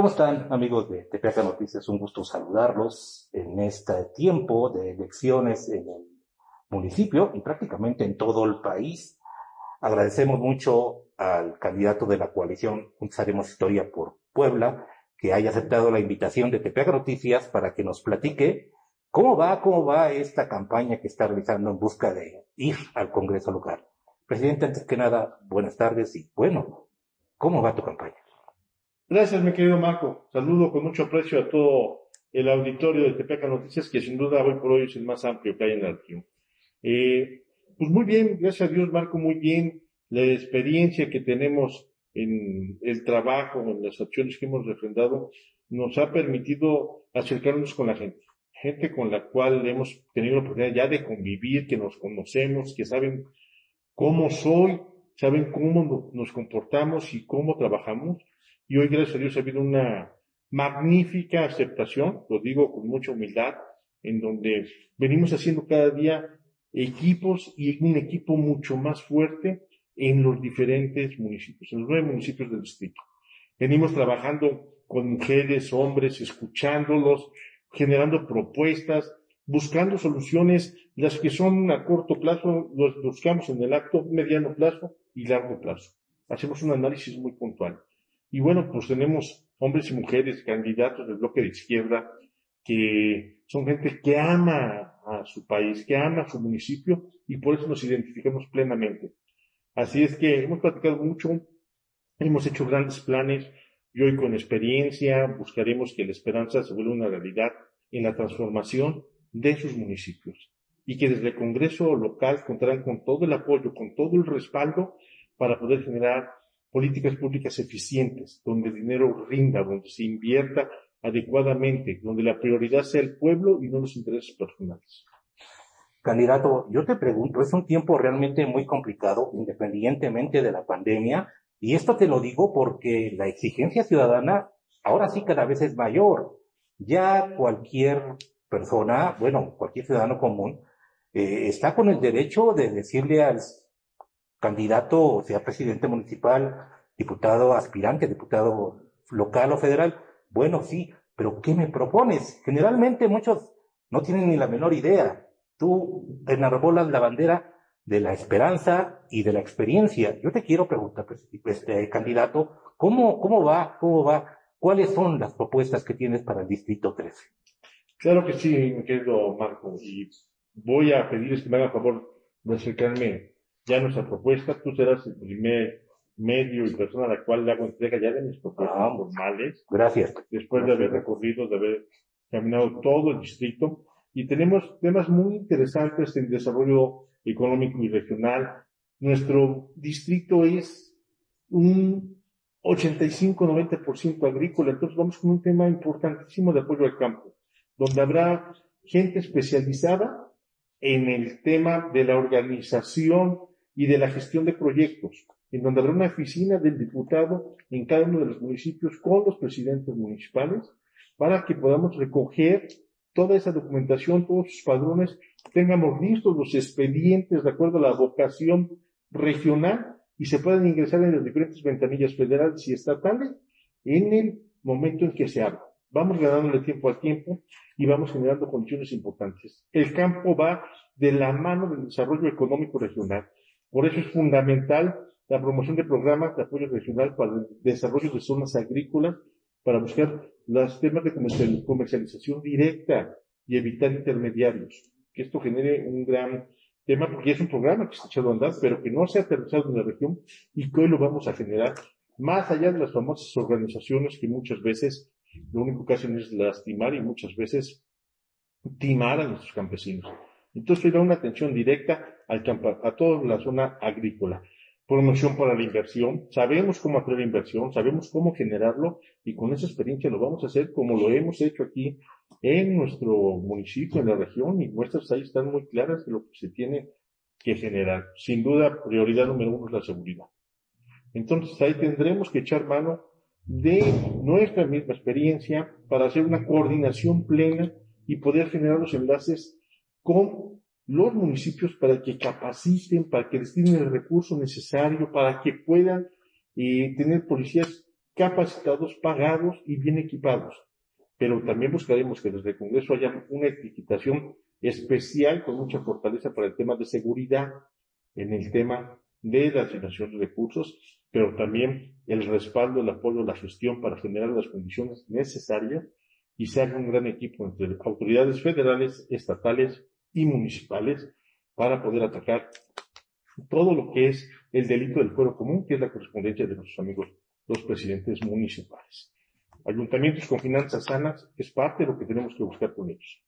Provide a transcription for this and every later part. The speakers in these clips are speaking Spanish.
¿Cómo están amigos de TPAC Noticias? Un gusto saludarlos en este tiempo de elecciones en el municipio y prácticamente en todo el país. Agradecemos mucho al candidato de la coalición Juntos Haremos Historia por Puebla que haya aceptado la invitación de TPAC Noticias para que nos platique cómo va, cómo va esta campaña que está realizando en busca de ir al Congreso local. Presidente, antes que nada, buenas tardes y bueno, ¿cómo va tu campaña? Gracias, mi querido Marco. Saludo con mucho aprecio a todo el auditorio de Tepeca Noticias, que sin duda hoy por hoy es el más amplio que hay en la región. Eh, pues muy bien, gracias a Dios, Marco, muy bien. La experiencia que tenemos en el trabajo, en las acciones que hemos refrendado, nos ha permitido acercarnos con la gente. Gente con la cual hemos tenido la oportunidad ya de convivir, que nos conocemos, que saben cómo soy, saben cómo nos comportamos y cómo trabajamos y hoy, gracias a Dios, ha habido una magnífica aceptación, lo digo con mucha humildad, en donde venimos haciendo cada día equipos y un equipo mucho más fuerte en los diferentes municipios, en los nueve municipios del distrito. Venimos trabajando con mujeres, hombres, escuchándolos, generando propuestas, buscando soluciones, las que son a corto plazo, los buscamos en el acto, mediano plazo y largo plazo. Hacemos un análisis muy puntual. Y bueno, pues tenemos hombres y mujeres, candidatos del bloque de izquierda, que son gente que ama a su país, que ama a su municipio y por eso nos identificamos plenamente. Así es que hemos platicado mucho, hemos hecho grandes planes y hoy con experiencia buscaremos que la esperanza se vuelva una realidad en la transformación de sus municipios y que desde el Congreso local contarán con todo el apoyo, con todo el respaldo para poder generar políticas públicas eficientes, donde el dinero rinda, donde se invierta adecuadamente, donde la prioridad sea el pueblo y no los intereses personales. Candidato, yo te pregunto, es un tiempo realmente muy complicado, independientemente de la pandemia, y esto te lo digo porque la exigencia ciudadana ahora sí cada vez es mayor. Ya cualquier persona, bueno, cualquier ciudadano común, eh, está con el derecho de decirle al candidato, sea presidente municipal, diputado aspirante, diputado local o federal, bueno, sí, pero ¿qué me propones? Generalmente muchos no tienen ni la menor idea. Tú enarbolas la bandera de la esperanza y de la experiencia. Yo te quiero preguntar, pues, este candidato, ¿cómo, cómo va? ¿Cómo va? ¿Cuáles son las propuestas que tienes para el Distrito 13? Claro que sí, mi querido Marco, y voy a pedirles que me hagan favor de acercarme ya nuestra propuesta, tú serás el primer medio y persona a la cual le hago entrega ya de mis propuestas ah, formales. Gracias. Después de haber recorrido, de haber caminado todo el distrito. Y tenemos temas muy interesantes en desarrollo económico y regional. Nuestro distrito es un 85-90% agrícola, entonces vamos con un tema importantísimo de apoyo al campo, donde habrá gente especializada en el tema de la organización y de la gestión de proyectos, en donde habrá una oficina del diputado en cada uno de los municipios con los presidentes municipales para que podamos recoger toda esa documentación, todos sus padrones, tengamos listos los expedientes de acuerdo a la vocación regional y se puedan ingresar en las diferentes ventanillas federales y estatales en el momento en que se abra. Vamos ganándole tiempo al tiempo y vamos generando condiciones importantes. El campo va de la mano del desarrollo económico regional. Por eso es fundamental la promoción de programas de apoyo regional para el desarrollo de zonas agrícolas, para buscar los temas de comercialización directa y evitar intermediarios. Que esto genere un gran tema, porque es un programa que se ha echado a andar, pero que no se ha aterrizado en la región y que hoy lo vamos a generar, más allá de las famosas organizaciones que muchas veces lo único que hacen es lastimar y muchas veces timar a nuestros campesinos. Entonces, da una atención directa al a toda la zona agrícola promoción para la inversión, sabemos cómo hacer la inversión, sabemos cómo generarlo y con esa experiencia lo vamos a hacer como lo hemos hecho aquí en nuestro municipio, en la región y nuestras ahí están muy claras de lo que se tiene que generar. Sin duda, prioridad número uno es la seguridad. Entonces ahí tendremos que echar mano de nuestra misma experiencia para hacer una coordinación plena y poder generar los enlaces con los municipios para que capaciten, para que destinen el recurso necesario, para que puedan eh, tener policías capacitados, pagados y bien equipados. Pero también buscaremos que desde el Congreso haya una etiquetación especial con mucha fortaleza para el tema de seguridad, en el tema de la asignación de recursos, pero también el respaldo, el apoyo, la gestión para generar las condiciones necesarias y se haga un gran equipo entre autoridades federales, estatales y municipales para poder atacar todo lo que es el delito del fuero común, que es la correspondencia de nuestros amigos los presidentes municipales. Ayuntamientos con finanzas sanas es parte de lo que tenemos que buscar con ellos.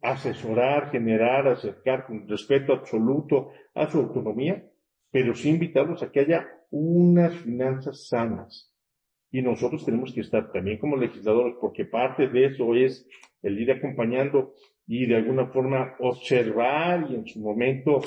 Asesorar, generar, acercar con respeto absoluto a su autonomía, pero sí invitarlos a que haya unas finanzas sanas. Y nosotros tenemos que estar también como legisladores, porque parte de eso es el ir acompañando y de alguna forma observar y en su momento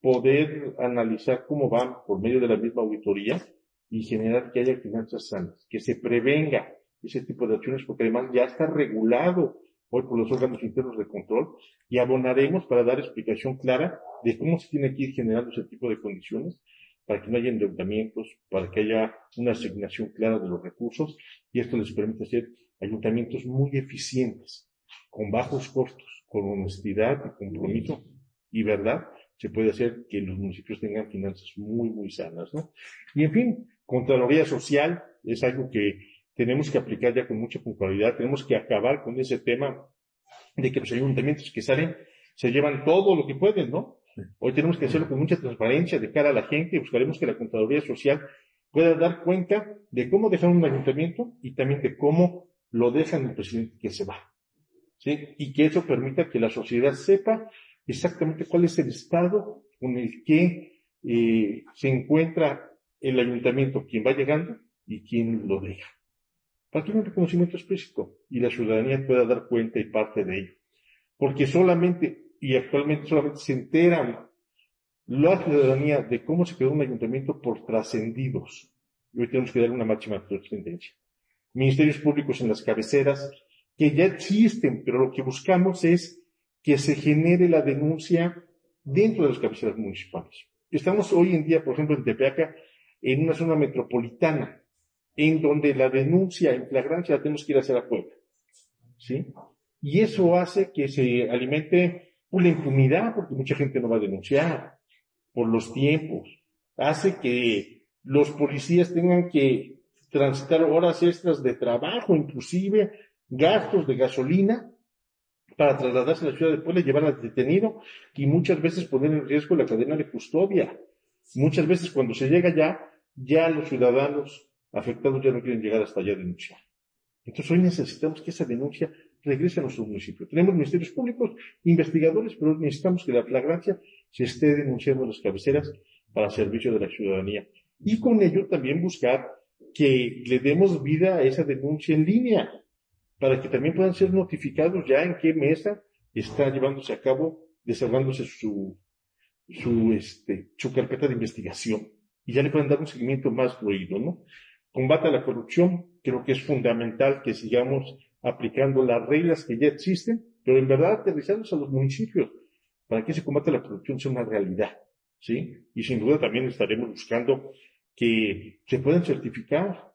poder analizar cómo van por medio de la misma auditoría y generar que haya finanzas sanas, que se prevenga ese tipo de acciones, porque además ya está regulado hoy por los órganos internos de control y abonaremos para dar explicación clara de cómo se tiene que ir generando ese tipo de condiciones para que no haya endeudamientos, para que haya una asignación clara de los recursos y esto les permite hacer ayuntamientos muy eficientes, con bajos costos con honestidad y compromiso y verdad, se puede hacer que los municipios tengan finanzas muy, muy sanas, ¿no? Y en fin, Contraloría Social es algo que tenemos que aplicar ya con mucha puntualidad, tenemos que acabar con ese tema de que los ayuntamientos que salen se llevan todo lo que pueden, ¿no? Hoy tenemos que hacerlo con mucha transparencia de cara a la gente y buscaremos que la Contraloría Social pueda dar cuenta de cómo dejar un ayuntamiento y también de cómo lo dejan el presidente que se va. Y que eso permita que la sociedad sepa exactamente cuál es el estado con el que eh, se encuentra el ayuntamiento, quien va llegando y quién lo deja. Para que un reconocimiento explícito y la ciudadanía pueda dar cuenta y parte de ello. Porque solamente, y actualmente solamente se enteran la ciudadanía de cómo se quedó un ayuntamiento por trascendidos. Y hoy tenemos que dar una máxima trascendencia. Ministerios públicos en las cabeceras, que ya existen, pero lo que buscamos es que se genere la denuncia dentro de las cabeceras municipales. Estamos hoy en día, por ejemplo, en Tepeaca, en una zona metropolitana, en donde la denuncia en flagrancia la tenemos que ir a hacer a Puebla. ¿Sí? Y eso hace que se alimente una impunidad, porque mucha gente no va a denunciar, por los tiempos. Hace que los policías tengan que transitar horas extras de trabajo, inclusive gastos de gasolina para trasladarse a la ciudad de Puebla llevar al detenido y muchas veces poner en riesgo la cadena de custodia. Muchas veces cuando se llega ya, ya los ciudadanos afectados ya no quieren llegar hasta allá a denunciar. Entonces hoy necesitamos que esa denuncia regrese a nuestro municipio. Tenemos ministerios públicos, investigadores, pero necesitamos que la flagrancia se esté denunciando en las cabeceras para servicio de la ciudadanía. Y con ello también buscar que le demos vida a esa denuncia en línea para que también puedan ser notificados ya en qué mesa está llevándose a cabo, desarrollándose su, su, este, su carpeta de investigación. Y ya le pueden dar un seguimiento más fluido, ¿no? Combate a la corrupción, creo que es fundamental que sigamos aplicando las reglas que ya existen, pero en verdad aterrizarlos a los municipios, para que ese combate a la corrupción sea una realidad, ¿sí? Y sin duda también estaremos buscando que se puedan certificar,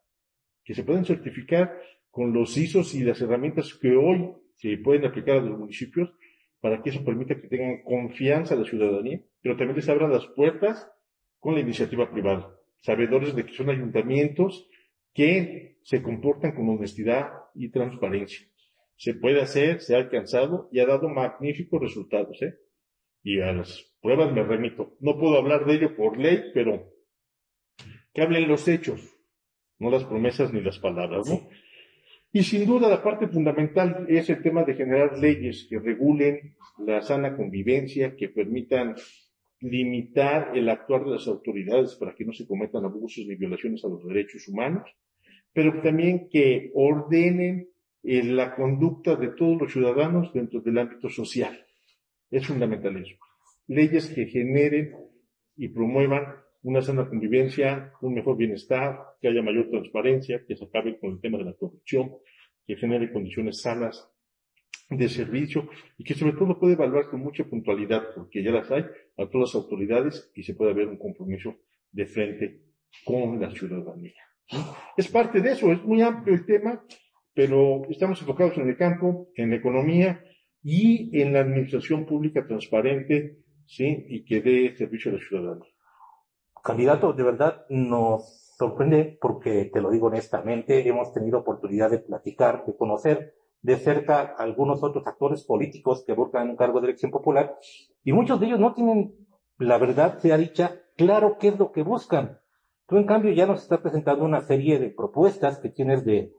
que se puedan certificar con los ISOs y las herramientas que hoy se pueden aplicar a los municipios para que eso permita que tengan confianza la ciudadanía, pero también les abran las puertas con la iniciativa privada, sabedores de que son ayuntamientos que se comportan con honestidad y transparencia. Se puede hacer, se ha alcanzado y ha dado magníficos resultados. ¿eh? y a las pruebas me remito. No puedo hablar de ello por ley, pero que hablen los hechos, no las promesas ni las palabras, ¿no? Y sin duda la parte fundamental es el tema de generar leyes que regulen la sana convivencia, que permitan limitar el actuar de las autoridades para que no se cometan abusos ni violaciones a los derechos humanos, pero también que ordenen eh, la conducta de todos los ciudadanos dentro del ámbito social. Es fundamental eso. Leyes que generen y promuevan una sana convivencia, un mejor bienestar, que haya mayor transparencia, que se acabe con el tema de la corrupción, que genere condiciones sanas de servicio y que sobre todo puede evaluar con mucha puntualidad, porque ya las hay, a todas las autoridades y se puede haber un compromiso de frente con la ciudadanía. Es parte de eso, es muy amplio el tema, pero estamos enfocados en el campo, en la economía y en la administración pública transparente, ¿sí? Y que dé servicio a los ciudadanos. Candidato, de verdad nos sorprende porque, te lo digo honestamente, hemos tenido oportunidad de platicar, de conocer de cerca algunos otros actores políticos que buscan un cargo de elección popular y muchos de ellos no tienen, la verdad sea dicha, claro qué es lo que buscan. En cambio, ya nos estás presentando una serie de propuestas que tienes de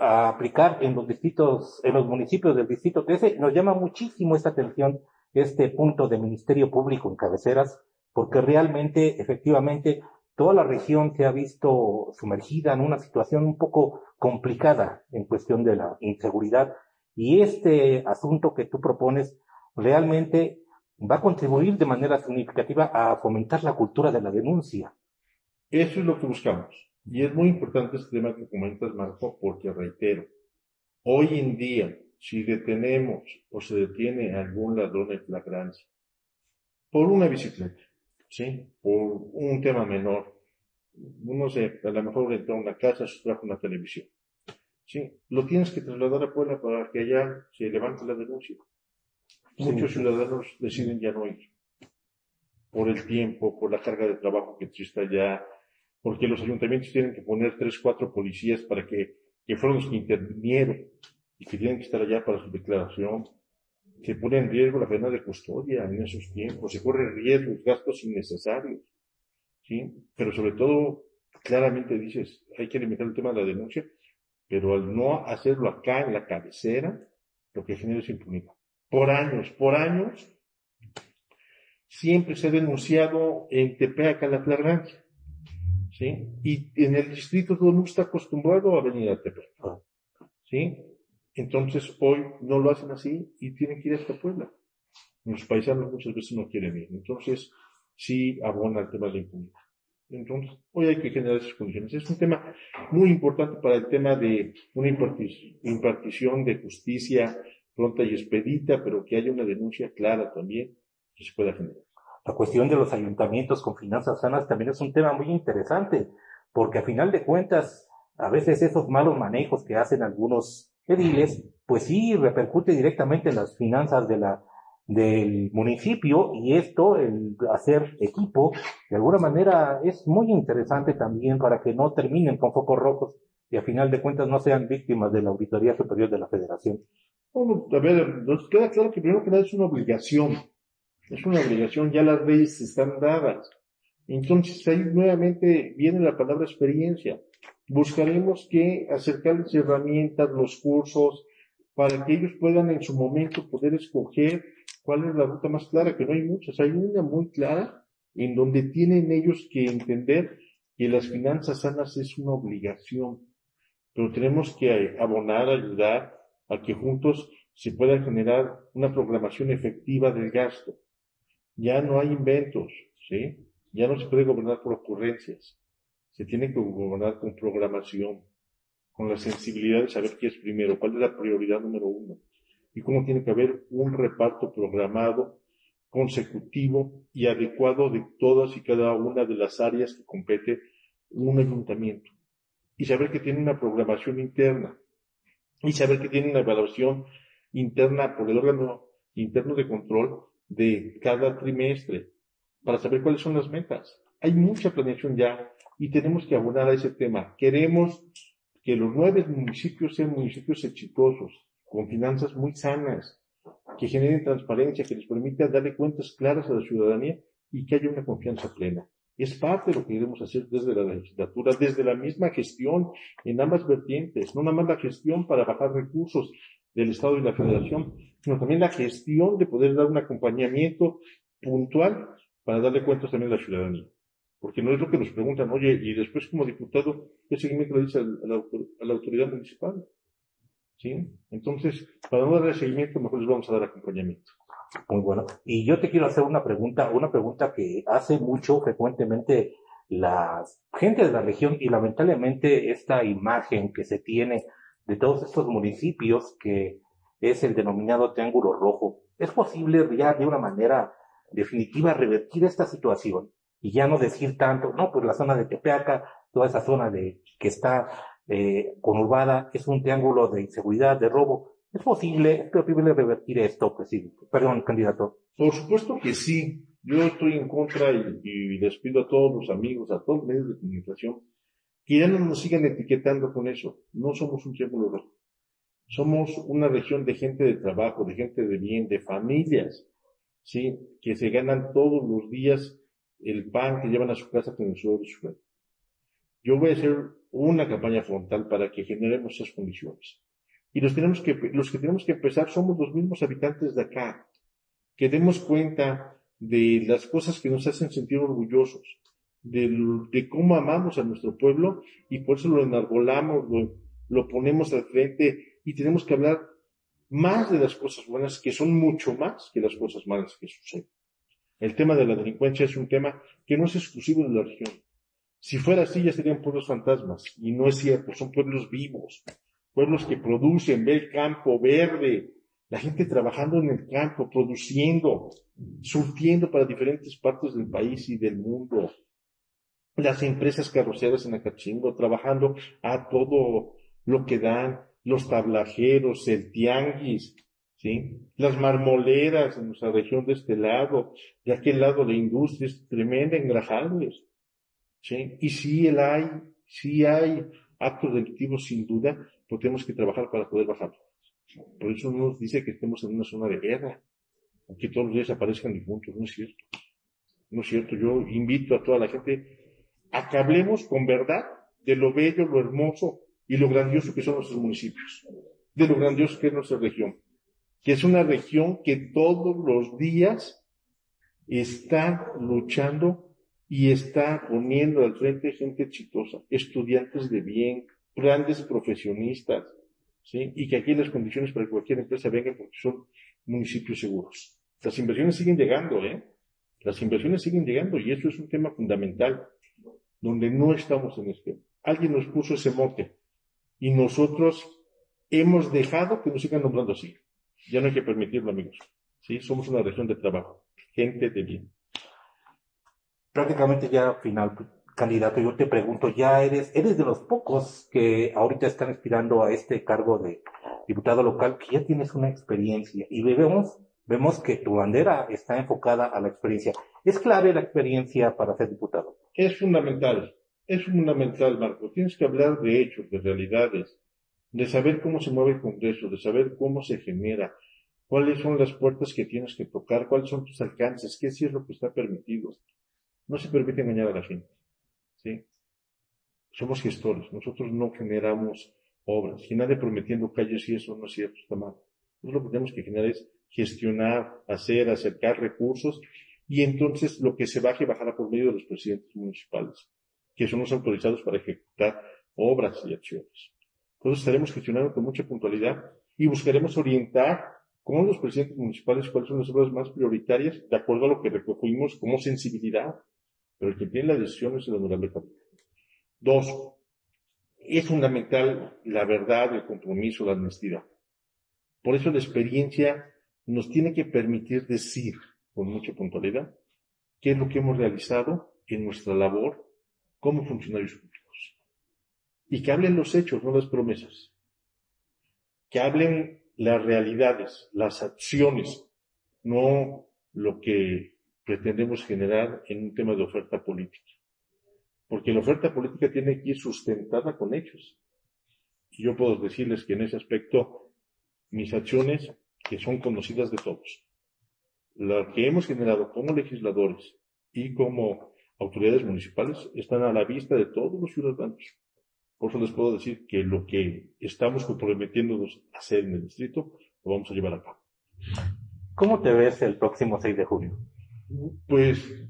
aplicar en los distritos, en los municipios del distrito 13. Nos llama muchísimo esta atención este punto de Ministerio Público en cabeceras, porque realmente, efectivamente, toda la región se ha visto sumergida en una situación un poco complicada en cuestión de la inseguridad. Y este asunto que tú propones realmente va a contribuir de manera significativa a fomentar la cultura de la denuncia. Eso es lo que buscamos. Y es muy importante este tema que comentas, Marco, porque reitero, hoy en día, si detenemos o se detiene algún ladrón en flagrancia por una bicicleta, ¿sí? Por un tema menor, no sé, a lo mejor entró a una casa, sustrajo una televisión, ¿sí? Lo tienes que trasladar a Puebla para que allá se levante la denuncia. Muchos ciudadanos deciden ya no ir. Por el tiempo, por la carga de trabajo que existe allá, porque los ayuntamientos tienen que poner tres, cuatro policías para que, que fueron los que intervinieron y que tienen que estar allá para su declaración. Se pone en riesgo la pena de custodia en esos tiempos, se corren riesgos, gastos innecesarios. ¿sí? Pero sobre todo, claramente dices, hay que limitar el tema de la denuncia, pero al no hacerlo acá en la cabecera, lo que genera es impunidad. Por años, por años, siempre se ha denunciado en Tepeaca la flagrancia. ¿Sí? Y en el distrito todo el mundo está acostumbrado a venir a Tepeaca. Ah. ¿sí? Entonces hoy no lo hacen así y tienen que ir hasta Puebla. Los paisanos muchas veces no quieren ir. Entonces, sí abona el tema de la impunidad. Entonces, hoy hay que generar esas condiciones. Es un tema muy importante para el tema de una impartición de justicia pronta y expedita, pero que haya una denuncia clara también que se pueda generar. La cuestión de los ayuntamientos con finanzas sanas también es un tema muy interesante, porque a final de cuentas, a veces esos malos manejos que hacen algunos ediles, pues sí repercute directamente en las finanzas de la, del municipio y esto, el hacer equipo, de alguna manera es muy interesante también para que no terminen con focos rojos y a final de cuentas no sean víctimas de la Auditoría Superior de la Federación. Bueno, a ver, nos queda claro que primero que nada es una obligación es una obligación, ya las leyes están dadas. Entonces ahí nuevamente viene la palabra experiencia. Buscaremos que acercarles herramientas, los cursos, para que ellos puedan en su momento poder escoger cuál es la ruta más clara, que no hay muchas, hay una muy clara en donde tienen ellos que entender que las finanzas sanas es una obligación, pero tenemos que abonar, ayudar a que juntos se pueda generar una programación efectiva del gasto. Ya no hay inventos, ¿sí? Ya no se puede gobernar por ocurrencias. Se tiene que gobernar con programación, con la sensibilidad de saber qué es primero, cuál es la prioridad número uno, y cómo tiene que haber un reparto programado, consecutivo y adecuado de todas y cada una de las áreas que compete un ayuntamiento. Y saber que tiene una programación interna. Y saber que tiene una evaluación interna por el órgano interno de control de cada trimestre para saber cuáles son las metas. Hay mucha planeación ya y tenemos que abonar a ese tema. Queremos que los nueve municipios sean municipios exitosos, con finanzas muy sanas, que generen transparencia, que les permita darle cuentas claras a la ciudadanía y que haya una confianza plena. Es parte de lo que debemos hacer desde la legislatura, desde la misma gestión en ambas vertientes, no nada más la gestión para bajar recursos del Estado y la Federación, sino también la gestión de poder dar un acompañamiento puntual para darle cuentas también a la ciudadanía. Porque no es lo que nos preguntan, oye, y después como diputado, ¿qué seguimiento le dice a la, autoridad municipal? ¿Sí? Entonces, para no darle seguimiento, mejor les vamos a dar acompañamiento. Muy bueno. Y yo te quiero hacer una pregunta, una pregunta que hace mucho frecuentemente la gente de la región y lamentablemente esta imagen que se tiene de todos estos municipios que es el denominado Triángulo Rojo. ¿Es posible ya de una manera definitiva revertir esta situación? y ya no decir tanto, no, pues la zona de Tepeaca, toda esa zona de que está eh, conurbada es un triángulo de inseguridad, de robo. ¿Es posible, es posible revertir esto, presidente? Perdón, candidato. Por supuesto que sí. Yo estoy en contra y, y les pido a todos los amigos, a todos los medios de comunicación, que ya no nos sigan etiquetando con eso. No somos un triángulo rojo. Somos una región de gente de trabajo, de gente de bien, de familias, ¿sí? Que se ganan todos los días el pan que llevan a su casa con el sudor de su Yo voy a hacer una campaña frontal para que generemos esas condiciones. Y los, tenemos que, tenemos que empezar somos los mismos habitantes de acá, que demos cuenta de las cosas que nos hacen sentir orgullosos, de, de cómo amamos a nuestro pueblo y por eso lo enarbolamos, lo, lo ponemos al frente y tenemos que hablar más de las cosas buenas, que son mucho más que las cosas malas que suceden. El tema de la delincuencia es un tema que no es exclusivo de la región. Si fuera así, ya serían pueblos fantasmas. Y no es cierto, son pueblos vivos. Pueblos que producen, ve el campo verde, la gente trabajando en el campo, produciendo, surtiendo para diferentes partes del país y del mundo. Las empresas carroceras en Acachingo, trabajando a todo lo que dan, los tablajeros, el tianguis, ¿sí? Las marmoleras en nuestra región de este lado, de aquel lado de industrias tremenda, engrajables, ¿sí? Y si el hay, si hay actos delictivos sin duda, pues tenemos que trabajar para poder bajarlos. Por eso no nos dice que estemos en una zona de guerra, que todos los días aparezcan difuntos, no es cierto. No es cierto, yo invito a toda la gente a que hablemos con verdad de lo bello, lo hermoso y lo grandioso que son nuestros municipios, de lo grandioso que es nuestra región que es una región que todos los días está luchando y está poniendo al frente gente exitosa, estudiantes de bien, grandes profesionistas, ¿sí? Y que aquí las condiciones para que cualquier empresa venga porque son municipios seguros. Las inversiones siguen llegando, ¿eh? Las inversiones siguen llegando y eso es un tema fundamental, donde no estamos en este. Alguien nos puso ese mote y nosotros hemos dejado que nos sigan nombrando así. Ya no hay que permitirlo, amigos. ¿Sí? Somos una región de trabajo, gente de bien. Prácticamente ya final, candidato, yo te pregunto, ya eres, eres de los pocos que ahorita están aspirando a este cargo de diputado local, que ya tienes una experiencia y vemos, vemos que tu bandera está enfocada a la experiencia. ¿Es clave la experiencia para ser diputado? Es fundamental, es fundamental, Marco. Tienes que hablar de hechos, de realidades, de saber cómo se mueve el Congreso, de saber cómo se genera, cuáles son las puertas que tienes que tocar, cuáles son tus alcances, qué sí es lo que está permitido. No se permite engañar a la gente. ¿sí? Somos gestores, nosotros no generamos obras. Y nadie prometiendo calles y eso no es cierto, está mal. Nosotros lo que tenemos que generar es gestionar, hacer, acercar recursos y entonces lo que se baje bajará por medio de los presidentes municipales, que son los autorizados para ejecutar obras y acciones. Entonces estaremos gestionando con mucha puntualidad y buscaremos orientar con los presidentes municipales cuáles son las obras más prioritarias de acuerdo a lo que recogimos como sensibilidad. Pero el que tiene la decisión es el honorable capitán. Dos, es fundamental la verdad, el compromiso, la honestidad. Por eso la experiencia nos tiene que permitir decir con mucha puntualidad qué es lo que hemos realizado en nuestra labor como funcionarios públicos y que hablen los hechos, no las promesas. Que hablen las realidades, las acciones, no lo que pretendemos generar en un tema de oferta política. Porque la oferta política tiene que ir sustentada con hechos. Y yo puedo decirles que en ese aspecto mis acciones que son conocidas de todos. Las que hemos generado como legisladores y como autoridades municipales están a la vista de todos los ciudadanos. Por eso les puedo decir que lo que estamos comprometiéndonos a hacer en el distrito lo vamos a llevar a cabo. ¿Cómo te ves el próximo 6 de junio? Pues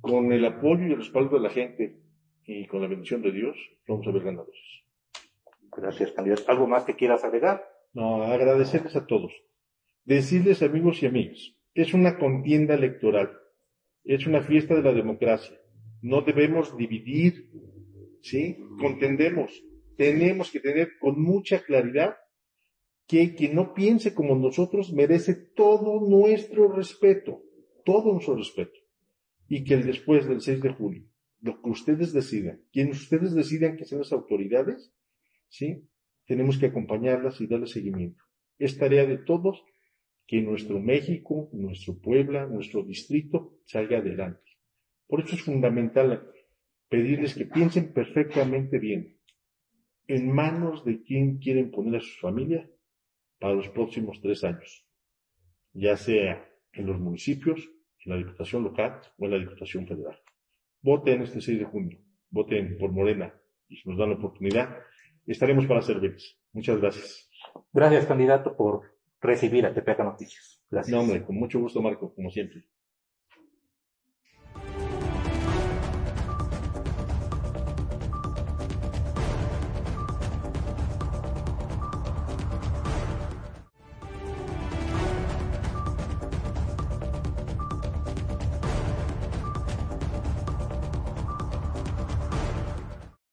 con el apoyo y el respaldo de la gente y con la bendición de Dios, vamos a ver ganadores. Gracias, candidato. ¿Algo más que quieras agregar? No, agradecerles a todos. Decirles, amigos y amigas, es una contienda electoral. Es una fiesta de la democracia. No debemos dividir, ¿sí? Contendemos. Tenemos que tener con mucha claridad que quien no piense como nosotros merece todo nuestro respeto, todo nuestro respeto. Y que el después del 6 de julio, lo que ustedes decidan, quienes ustedes decidan que sean las autoridades, ¿sí? Tenemos que acompañarlas y darle seguimiento. Es tarea de todos que nuestro México, nuestro Puebla, nuestro distrito salga adelante. Por eso es fundamental pedirles que piensen perfectamente bien en manos de quién quieren poner a su familia para los próximos tres años, ya sea en los municipios, en la Diputación local o en la Diputación federal. Voten este 6 de junio, voten por Morena y si nos dan la oportunidad, estaremos para servirles. Muchas gracias. Gracias, candidato, por recibir a Tepeaca Noticias. Gracias. No, hombre, con mucho gusto, Marco, como siempre.